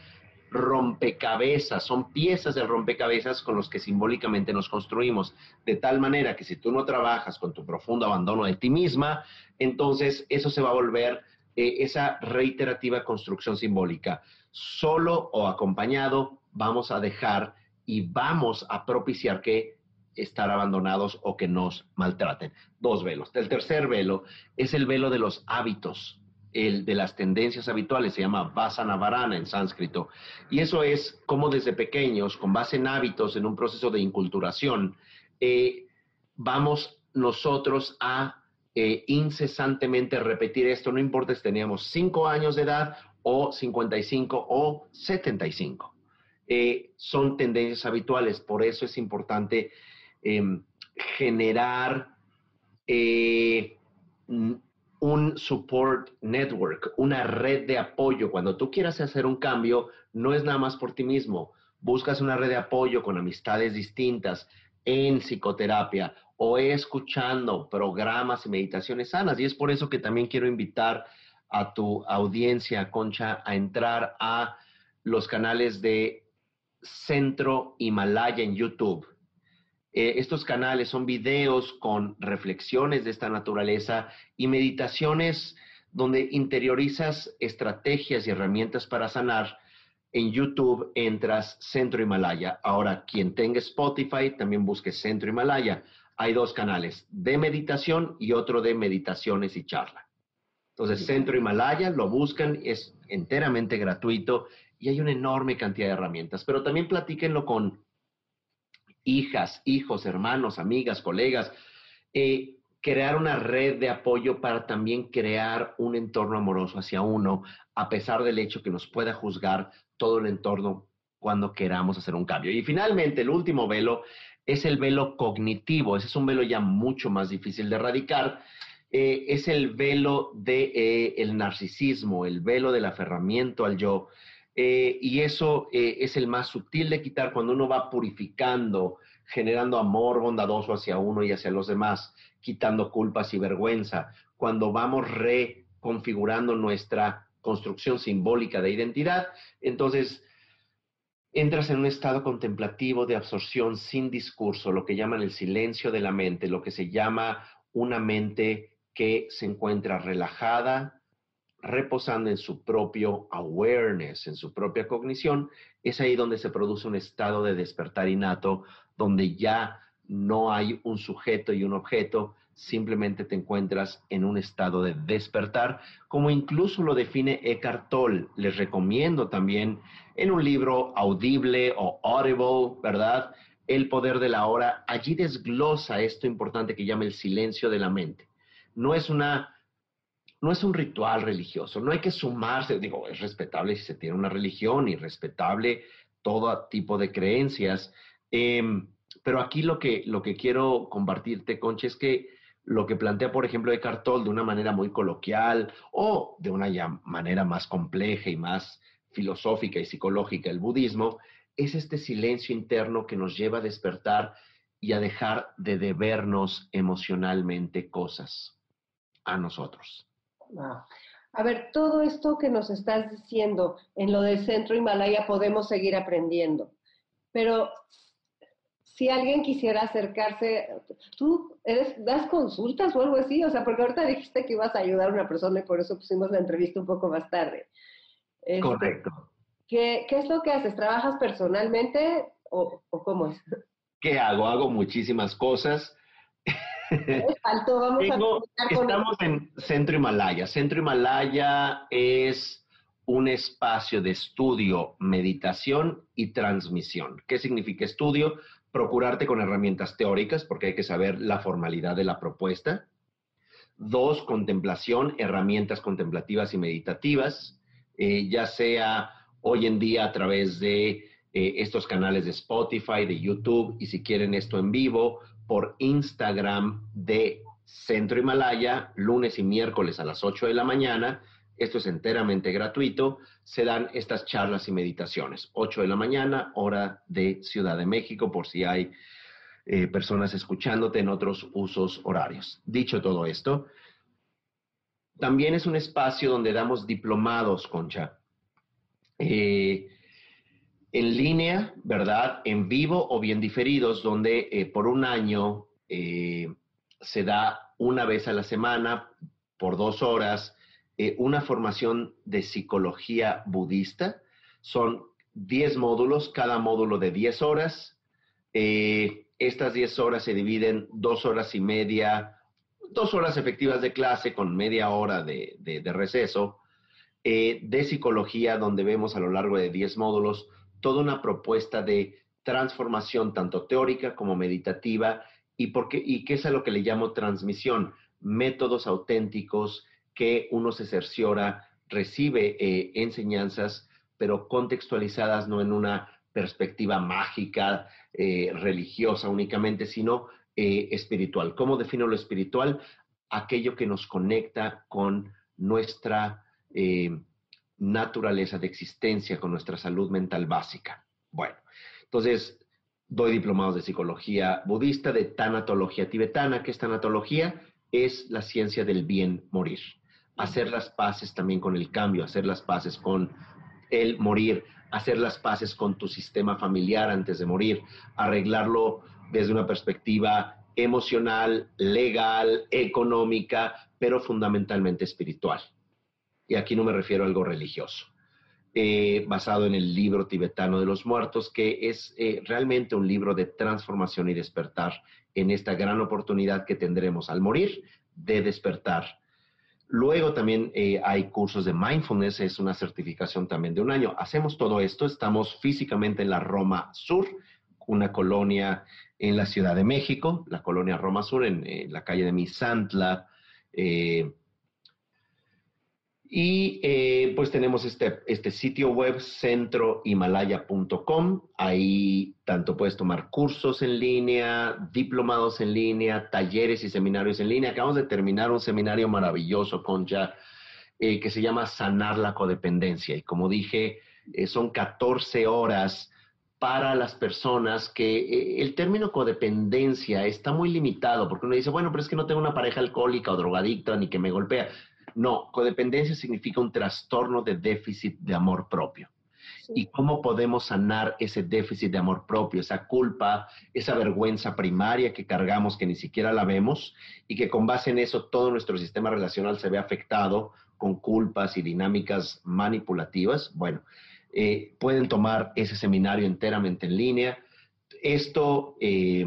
Speaker 2: rompecabezas, son piezas del rompecabezas con los que simbólicamente nos construimos, de tal manera que si tú no trabajas con tu profundo abandono de ti misma, entonces eso se va a volver eh, esa reiterativa construcción simbólica. Solo o acompañado vamos a dejar y vamos a propiciar que estar abandonados o que nos maltraten. Dos velos. El tercer velo es el velo de los hábitos el de las tendencias habituales, se llama Vasanavarana en sánscrito. Y eso es como desde pequeños, con base en hábitos, en un proceso de inculturación, eh, vamos nosotros a eh, incesantemente repetir esto, no importa si teníamos 5 años de edad o 55 o 75. Eh, son tendencias habituales, por eso es importante em, generar un support network, una red de apoyo. Cuando tú quieras hacer un cambio, no es nada más por ti mismo. Buscas una red de apoyo con amistades distintas en psicoterapia o escuchando programas y meditaciones sanas. Y es por eso que también quiero invitar a tu audiencia, Concha, a entrar a los canales de Centro Himalaya en YouTube eh, estos canales son videos con reflexiones de esta naturaleza y meditaciones donde interiorizas estrategias y herramientas para sanar en YouTube entras Centro Himalaya. Ahora, quien tenga Spotify, también busque Centro Himalaya. Hay dos canales, de meditación y otro de meditaciones y charla. Entonces, Centro Himalaya, lo buscan, es enteramente gratuito y hay una enorme cantidad de herramientas. Pero también platíquenlo con hijas, hijos, hermanos, amigas, colegas. Eh, crear una red de apoyo para también crear un entorno amoroso hacia uno, a pesar del hecho que nos pueda juzgar todo el entorno cuando queramos hacer un cambio. Y finalmente, el último velo es el velo cognitivo. Ese es un velo ya mucho más difícil de erradicar. Eh, es el velo del de, eh, narcisismo, el velo del aferramiento al yo. Eh, y eso es el más sutil de quitar cuando uno va purificando, generando amor bondadoso hacia uno y hacia los demás quitando culpas y vergüenza, cuando vamos reconfigurando nuestra construcción simbólica de identidad, entonces entras en un estado contemplativo de absorción sin discurso, lo que llaman el silencio de la mente, lo que se llama una mente que se encuentra relajada, reposando en su propio awareness, en su propia cognición, es ahí donde se produce un estado de despertar innato, donde ya no hay un sujeto y un objeto, simplemente te encuentras en un estado de despertar, como incluso lo define Eckhart Tolle. Les recomiendo también en un libro audible o audible, ¿verdad? El poder de la hora. Allí desglosa esto importante que llama el silencio de la mente. No es una no es un ritual religioso, no hay que sumarse, digo, es respetable si se tiene una religión y respetable todo tipo de creencias. Em, pero aquí lo que, lo que quiero compartirte, Concha, es que lo que plantea, por ejemplo, de Tolle de una manera muy coloquial o de una manera más compleja y más filosófica y psicológica, el budismo, es este silencio interno que nos lleva a despertar y a dejar de debernos emocionalmente cosas a nosotros.
Speaker 1: A ver, todo esto que nos estás diciendo en lo del centro Himalaya podemos seguir aprendiendo, pero si alguien quisiera acercarse, tú eres, das consultas o algo así, o sea, porque ahorita dijiste que ibas a ayudar a una persona y por eso pusimos la entrevista un poco más tarde.
Speaker 2: Este, Correcto.
Speaker 1: ¿qué, ¿qué, es lo que haces? ¿Trabajas personalmente o, o, cómo es?
Speaker 2: ¿Qué hago? Hago muchísimas cosas.
Speaker 1: Faltó, vamos
Speaker 2: a estamos en Centro Himalaya. Centro Himalaya es un espacio de estudio, meditación y transmisión. ¿Qué significa estudio? procurarte con herramientas teóricas, porque hay que saber la formalidad de la propuesta. Dos, contemplación, herramientas contemplativas y meditativas, eh, ya sea hoy en día a través de eh, estos canales de Spotify, de YouTube, y si quieren esto en vivo, por Instagram de Centro Himalaya, lunes y miércoles a las 8 de la mañana, esto es enteramente gratuito. Se dan estas charlas y meditaciones. 8 de la mañana, hora de Ciudad de México, por si hay eh, personas escuchándote en otros usos horarios. Dicho todo esto, también es un espacio donde damos diplomados, Concha. Eh, en línea, ¿verdad? En vivo o bien diferidos, donde eh, por un año se da una vez a la semana, por dos horas, eh, una formación de psicología budista. Son 10 módulos, cada módulo de 10 horas. Eh, estas 10 horas se dividen dos horas y media, dos horas efectivas de clase con media hora de, receso, eh, de psicología, donde vemos a lo largo de 10 módulos toda una propuesta de transformación tanto teórica como meditativa y, porque, y qué es a lo que le llamo transmisión, métodos auténticos que uno se cerciora, recibe eh, enseñanzas, pero contextualizadas no en una perspectiva mágica, eh, religiosa únicamente, sino eh, espiritual. ¿Cómo defino lo espiritual? Aquello que nos conecta con nuestra naturaleza de existencia, con nuestra salud mental básica. Bueno, entonces doy diplomados de psicología budista, de tanatología tibetana. ¿Qué es tanatología? Es la ciencia del bien morir hacer las paces también con el cambio, hacer las paces con el morir, hacer las paces con tu sistema familiar antes de morir, arreglarlo desde una perspectiva emocional, legal, económica, pero fundamentalmente espiritual. Y aquí no me refiero a algo religioso. eh, basado en el libro tibetano de los muertos, que es eh, realmente un libro de transformación y despertar en esta gran oportunidad que tendremos al morir de despertar. Luego también eh, hay cursos de mindfulness, es una certificación también de un año. Hacemos todo esto, estamos físicamente en la Roma Sur, una colonia en la Ciudad de México, la colonia Roma Sur, en, la calle de Misantla. Y eh, pues tenemos este, este sitio web centrohimalaya.com. Ahí tanto puedes tomar cursos en línea, diplomados en línea, talleres y seminarios en línea. Acabamos de terminar un seminario maravilloso, Concha, eh, que se llama Sanar la Codependencia. Y como dije, eh, son 14 horas para las personas que el término codependencia está muy limitado, porque uno dice, bueno, pero es que no tengo una pareja alcohólica o drogadicta ni que me golpea. No, codependencia significa un trastorno de déficit de amor propio. ¿Y cómo podemos sanar ese déficit de amor propio, esa culpa, esa vergüenza primaria que cargamos que ni siquiera la vemos y que con base en eso todo nuestro sistema relacional se ve afectado con culpas y dinámicas manipulativas? Bueno, eh, pueden tomar ese seminario enteramente en línea. Esto, eh,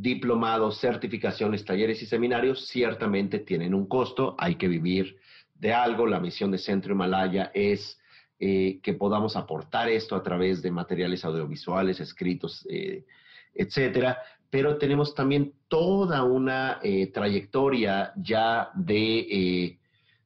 Speaker 2: diplomados, certificaciones, talleres y seminarios, ciertamente tienen un costo, hay que vivir de algo. La misión de Centro Himalaya es eh, que podamos aportar esto a través de materiales audiovisuales, escritos, eh, etcétera. Pero tenemos también toda una eh, trayectoria ya de,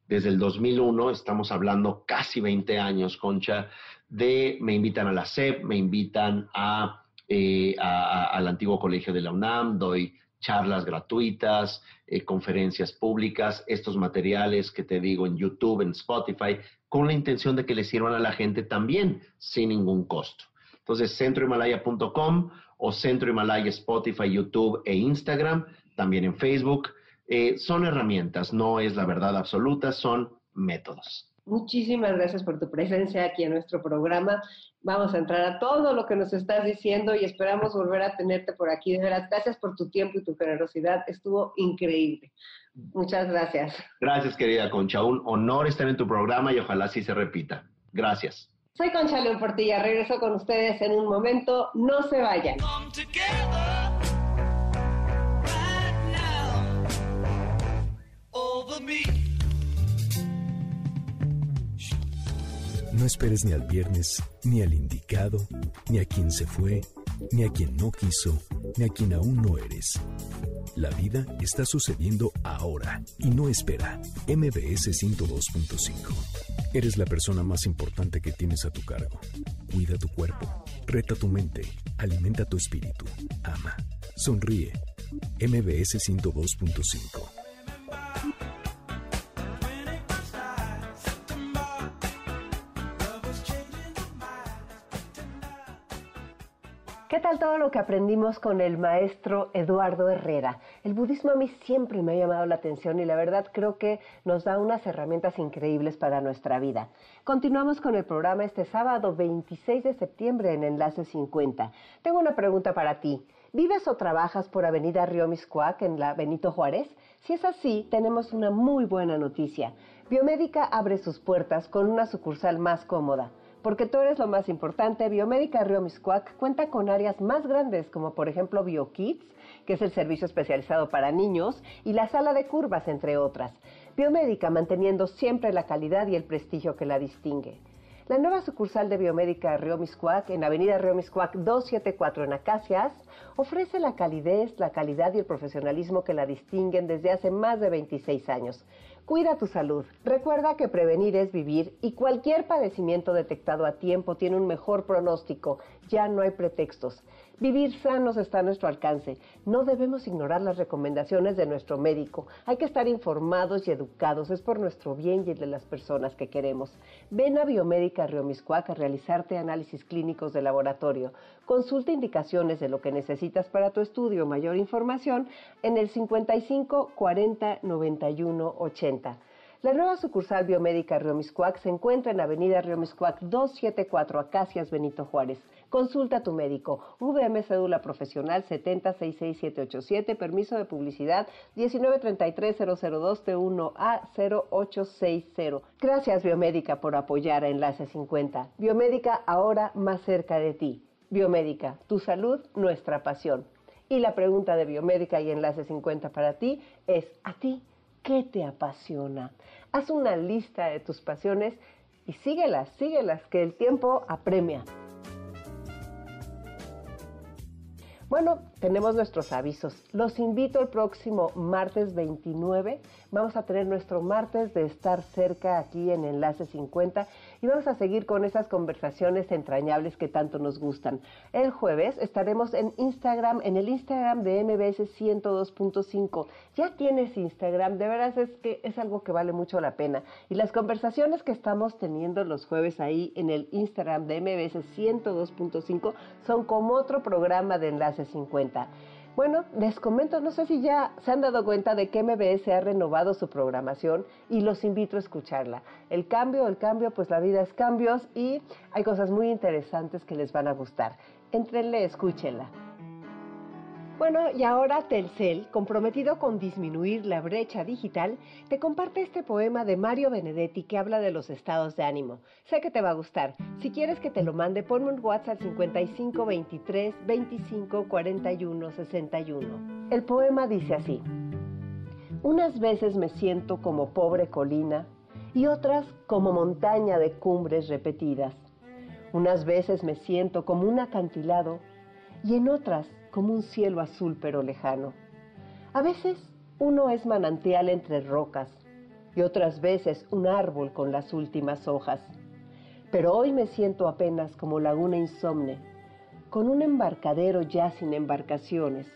Speaker 2: desde el 2001, estamos hablando casi 20 años, Concha, de me invitan a la SEP, me invitan a, al antiguo colegio de la UNAM, doy charlas gratuitas, eh, conferencias públicas, estos materiales que te digo en YouTube, en Spotify, con la intención de que le sirvan a la gente también sin ningún costo. Entonces, centrohimalaya.com o Centro Himalaya, Spotify, YouTube e Instagram, también en Facebook, eh, son herramientas, no es la verdad absoluta, son métodos.
Speaker 1: Muchísimas gracias por tu presencia aquí en nuestro programa. Vamos a entrar a todo lo que nos estás diciendo y esperamos volver a tenerte por aquí. De verdad, gracias por tu tiempo y tu generosidad. Estuvo increíble. Muchas gracias.
Speaker 2: Gracias, querida Concha. Un honor estar en tu programa y ojalá sí se repita. Gracias.
Speaker 1: Soy Concha León Portilla. Regreso con ustedes en un momento. No se vayan.
Speaker 4: No esperes ni al viernes, ni al indicado, ni a quien se fue, ni a quien no quiso, ni a quien aún no eres. La vida está sucediendo ahora y no espera. MBS 102.5. Eres la persona más importante que tienes a tu cargo. Cuida tu cuerpo, reta tu mente, alimenta tu espíritu, ama, sonríe. MBS 102.5.
Speaker 1: todo lo que aprendimos con el maestro Eduardo Herrera? El budismo a mí siempre me ha llamado la atención y la verdad creo que nos da unas herramientas increíbles para nuestra vida. Continuamos con el programa este sábado 26 de septiembre en Enlace 50. Tengo una pregunta para ti. ¿Vives o trabajas por Avenida Río Miscuac en la Benito Juárez? Si es así, tenemos una muy buena noticia. Biomédica abre sus puertas con una sucursal más cómoda porque tú eres lo más importante, Biomédica Río Miscuac cuenta con áreas más grandes como por ejemplo BioKids, que es el servicio especializado para niños, y la sala de curvas, entre otras. Biomédica manteniendo siempre la calidad y el prestigio que la distingue. La nueva sucursal de Biomédica Río Miscuac, en Avenida Río Miscuac 274 en Acacias, ofrece la calidez, la calidad y el profesionalismo que la distinguen desde hace más de 26 años. Cuida tu salud. Recuerda que prevenir es vivir y cualquier padecimiento detectado a tiempo tiene un mejor pronóstico. Ya no hay pretextos. Vivir sanos está a nuestro alcance. No debemos ignorar las recomendaciones de nuestro médico. Hay que estar informados y educados. Es por nuestro bien y el de las personas que queremos. Ven a Biomédica Río Miscuac a realizarte análisis clínicos de laboratorio. Consulta indicaciones de lo que necesitas para tu estudio. Mayor información en el 55 40 91 80. La nueva sucursal biomédica Río Miscuac se encuentra en Avenida Río Miscuac 274 Acacias Benito Juárez. Consulta a tu médico. VM Cédula Profesional 7066787, permiso de publicidad 1933002T1A0860. Gracias Biomédica por apoyar a Enlace 50. Biomédica ahora más cerca de ti. Biomédica, tu salud, nuestra pasión. Y la pregunta de Biomédica y Enlace 50 para ti es, ¿a ti qué te apasiona? Haz una lista de tus pasiones y síguelas, síguelas, que el tiempo apremia. Bueno, tenemos nuestros avisos. Los invito el próximo martes 29. Vamos a tener nuestro martes de estar cerca aquí en Enlace 50 y vamos a seguir con esas conversaciones entrañables que tanto nos gustan. El jueves estaremos en Instagram, en el Instagram de MBS 102.5. Ya tienes Instagram, de veras es que es algo que vale mucho la pena. Y las conversaciones que estamos teniendo los jueves ahí en el Instagram de MBS 102.5 son como otro programa de Enlace 50. Bueno, les comento, no sé si ya se han dado cuenta de que MBS ha renovado su programación y los invito a escucharla. El cambio, el cambio, pues la vida es cambios y hay cosas muy interesantes que les van a gustar. Entrenle, escúchenla. Bueno, y ahora Telcel, comprometido con disminuir la brecha digital, te comparte este poema de Mario Benedetti que habla de los estados de ánimo. Sé que te va a gustar. Si quieres que te lo mande, ponme un WhatsApp 55 23 25 41 61. El poema dice así: Unas veces me siento como pobre colina y otras como montaña de cumbres repetidas. Unas veces me siento como un acantilado y en otras como un cielo azul pero lejano. A veces uno es manantial entre rocas y otras veces un árbol con las últimas hojas. Pero hoy me siento apenas como laguna insomne, con un embarcadero ya sin embarcaciones,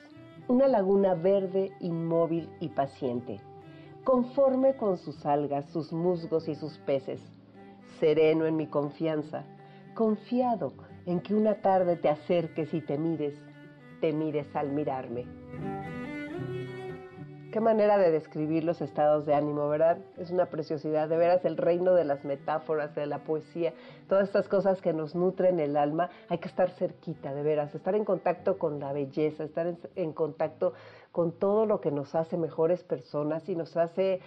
Speaker 1: una laguna verde, inmóvil y paciente, conforme con sus algas, sus musgos y sus peces, sereno en mi confianza, confiado en que una tarde te acerques y te mires te mires al mirarme. Qué manera de describir los estados de ánimo, ¿verdad? Es una preciosidad, de veras el reino de las metáforas, de la poesía, todas estas cosas que nos nutren el alma, hay que estar cerquita, de veras, estar en contacto con la belleza, estar en, contacto con todo lo que nos hace mejores personas y nos hace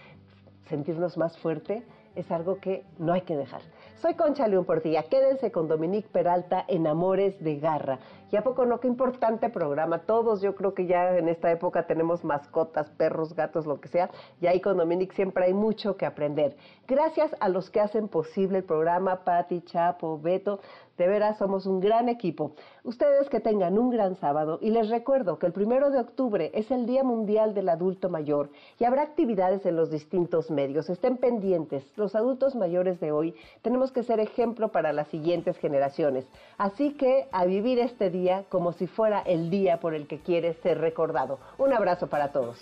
Speaker 1: sentirnos más fuerte, es algo que no hay que dejar. Soy Concha León Portilla. Quédense con Dominique Peralta en Amores de Garra. Y a poco no, qué importante programa. Todos yo creo que ya en esta época tenemos mascotas, perros, gatos, lo que sea. Y ahí con Dominique siempre hay mucho que aprender. Gracias a los que hacen posible el programa, Patti, Chapo, Beto. De veras, somos un gran equipo. Ustedes que tengan un gran sábado y les recuerdo que el primero de octubre es el Día Mundial del Adulto Mayor y habrá actividades en los distintos medios. Estén pendientes. Los adultos mayores de hoy tenemos que ser ejemplo para las siguientes generaciones. Así que a vivir este día como si fuera el día por el que quieres ser recordado. Un abrazo para todos.